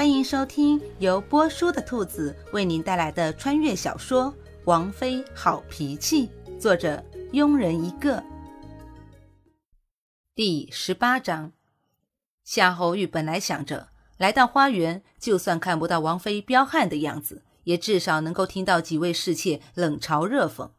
欢迎收听由波叔的兔子为您带来的穿越小说《王妃好脾气》，作者庸人一个。第十八章，夏侯玉本来想着来到花园，就算看不到王妃彪悍的样子，也至少能够听到几位侍妾冷嘲热讽。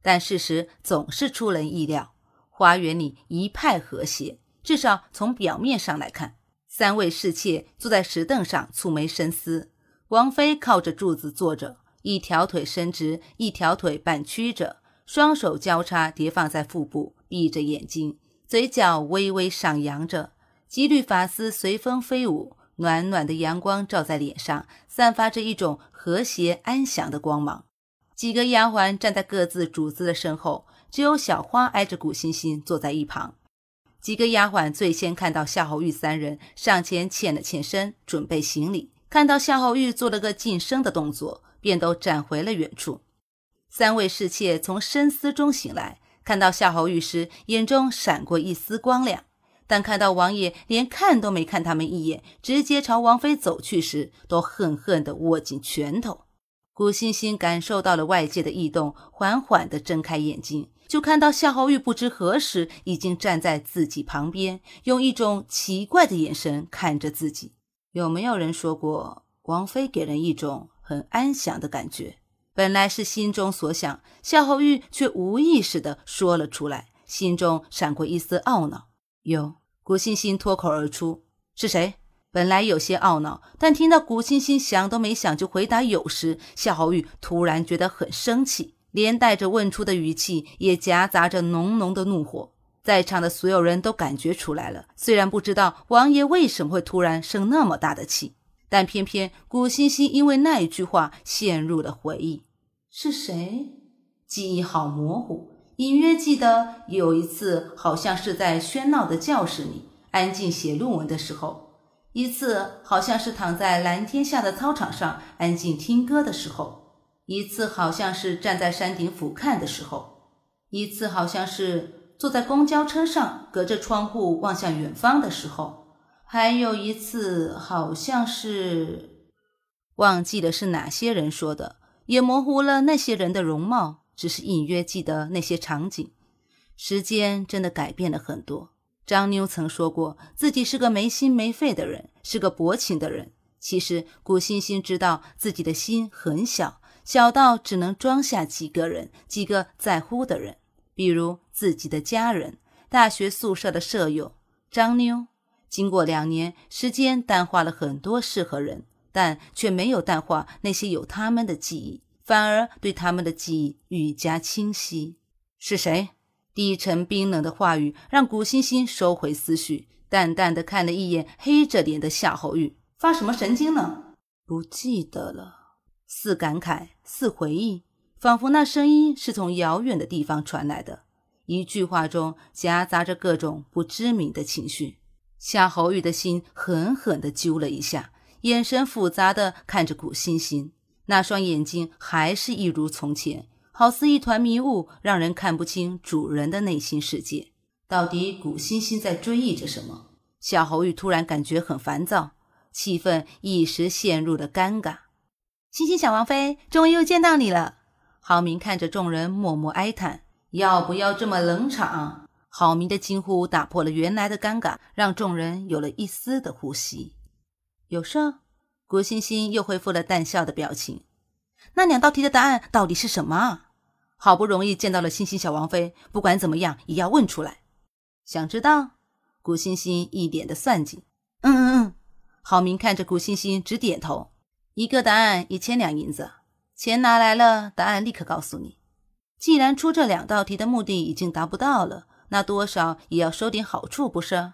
但事实总是出人意料，花园里一派和谐，至少从表面上来看。三位侍妾坐在石凳上，蹙眉深思。王妃靠着柱子坐着，一条腿伸直，一条腿半曲着，双手交叉叠放在腹部，闭着眼睛，嘴角微微上扬着。几缕发丝随风飞舞，暖暖的阳光照在脸上，散发着一种和谐安详的光芒。几个丫鬟站在各自主子的身后，只有小花挨着古欣欣坐在一旁。几个丫鬟最先看到夏侯玉三人，上前欠了欠身，准备行礼。看到夏侯玉做了个噤声的动作，便都站回了远处。三位侍妾从深思中醒来，看到夏侯玉时，眼中闪过一丝光亮；但看到王爷连看都没看他们一眼，直接朝王妃走去时，都恨恨地握紧拳头。古欣欣感受到了外界的异动，缓缓地睁开眼睛。就看到夏侯玉不知何时已经站在自己旁边，用一种奇怪的眼神看着自己。有没有人说过，王妃给人一种很安详的感觉？本来是心中所想，夏侯玉却无意识地说了出来，心中闪过一丝懊恼。有，古欣欣脱口而出：“是谁？”本来有些懊恼，但听到古欣欣想都没想就回答有时，夏侯玉突然觉得很生气。连带着问出的语气也夹杂着浓浓的怒火，在场的所有人都感觉出来了。虽然不知道王爷为什么会突然生那么大的气，但偏偏古欣欣因为那一句话陷入了回忆。是谁？记忆好模糊，隐约记得有一次，好像是在喧闹的教室里安静写论文的时候；一次好像是躺在蓝天下的操场上安静听歌的时候。一次好像是站在山顶俯瞰的时候，一次好像是坐在公交车上隔着窗户望向远方的时候，还有一次好像是忘记了是哪些人说的，也模糊了那些人的容貌，只是隐约记得那些场景。时间真的改变了很多。张妞曾说过自己是个没心没肺的人，是个薄情的人。其实古欣欣知道自己的心很小。小到只能装下几个人，几个在乎的人，比如自己的家人、大学宿舍的舍友张妞。经过两年，时间淡化了很多事和人，但却没有淡化那些有他们的记忆，反而对他们的记忆愈加清晰。是谁？低沉冰冷的话语让古欣欣收回思绪，淡淡的看了一眼黑着脸的夏侯玉，发什么神经呢？不记得了。似感慨，似回忆，仿佛那声音是从遥远的地方传来的。一句话中夹杂着各种不知名的情绪。夏侯玉的心狠狠地揪了一下，眼神复杂的看着古欣欣，那双眼睛还是一如从前，好似一团迷雾，让人看不清主人的内心世界。到底古欣欣在追忆着什么？夏侯玉突然感觉很烦躁，气氛一时陷入了尴尬。欣欣小王妃，终于又见到你了。郝明看着众人，默默哀叹：“要不要这么冷场？”郝明的惊呼打破了原来的尴尬，让众人有了一丝的呼吸。有事？古欣欣又恢复了淡笑的表情。那两道题的答案到底是什么？好不容易见到了欣欣小王妃，不管怎么样也要问出来。想知道？古欣欣一脸的算计。嗯嗯嗯。郝明看着古欣欣，直点头。一个答案一千两银子，钱拿来了，答案立刻告诉你。既然出这两道题的目的已经达不到了，那多少也要收点好处，不是？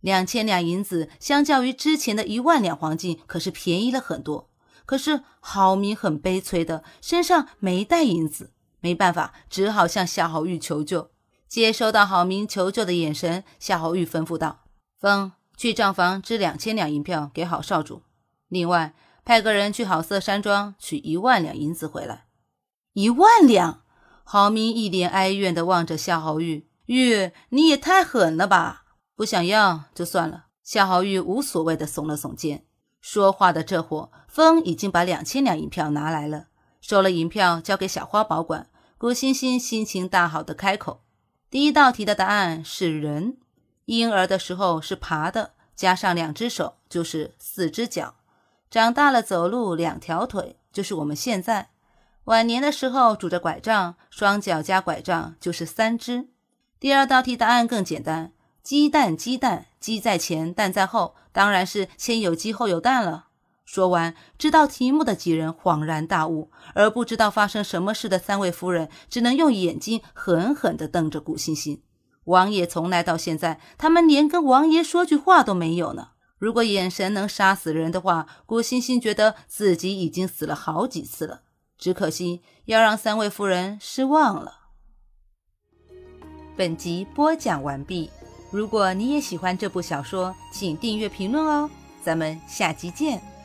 两千两银子相较于之前的一万两黄金，可是便宜了很多。可是郝明很悲催的，身上没带银子，没办法，只好向夏侯玉求救。接收到郝明求救的眼神，夏侯玉吩咐道：“风去账房支两千两银票给郝少主，另外。”派个人去好色山庄取一万两银子回来。一万两！郝明一脸哀怨地望着夏侯玉：“玉，你也太狠了吧！不想要就算了。”夏侯玉无所谓的耸了耸肩，说话的这会，风已经把两千两银票拿来了，收了银票交给小花保管。古欣欣心情大好的开口：“第一道题的答案是人，婴儿的时候是爬的，加上两只手就是四只脚，长大了走路两条腿就是我们现在。晚年的时候拄着拐杖，双脚加拐杖就是三只。第二道题答案更简单，鸡蛋鸡蛋，鸡在前，蛋在后，当然是先有鸡后有蛋了。”说完，知道题目的几人恍然大悟，而不知道发生什么事的三位夫人只能用眼睛狠狠地瞪着古欣欣。王爷从来到现在，他们连跟王爷说句话都没有呢。如果眼神能杀死人的话，古欣欣觉得自己已经死了好几次了。只可惜要让三位夫人失望了。本集播讲完毕。如果你也喜欢这部小说，请订阅评论哦。咱们下集见。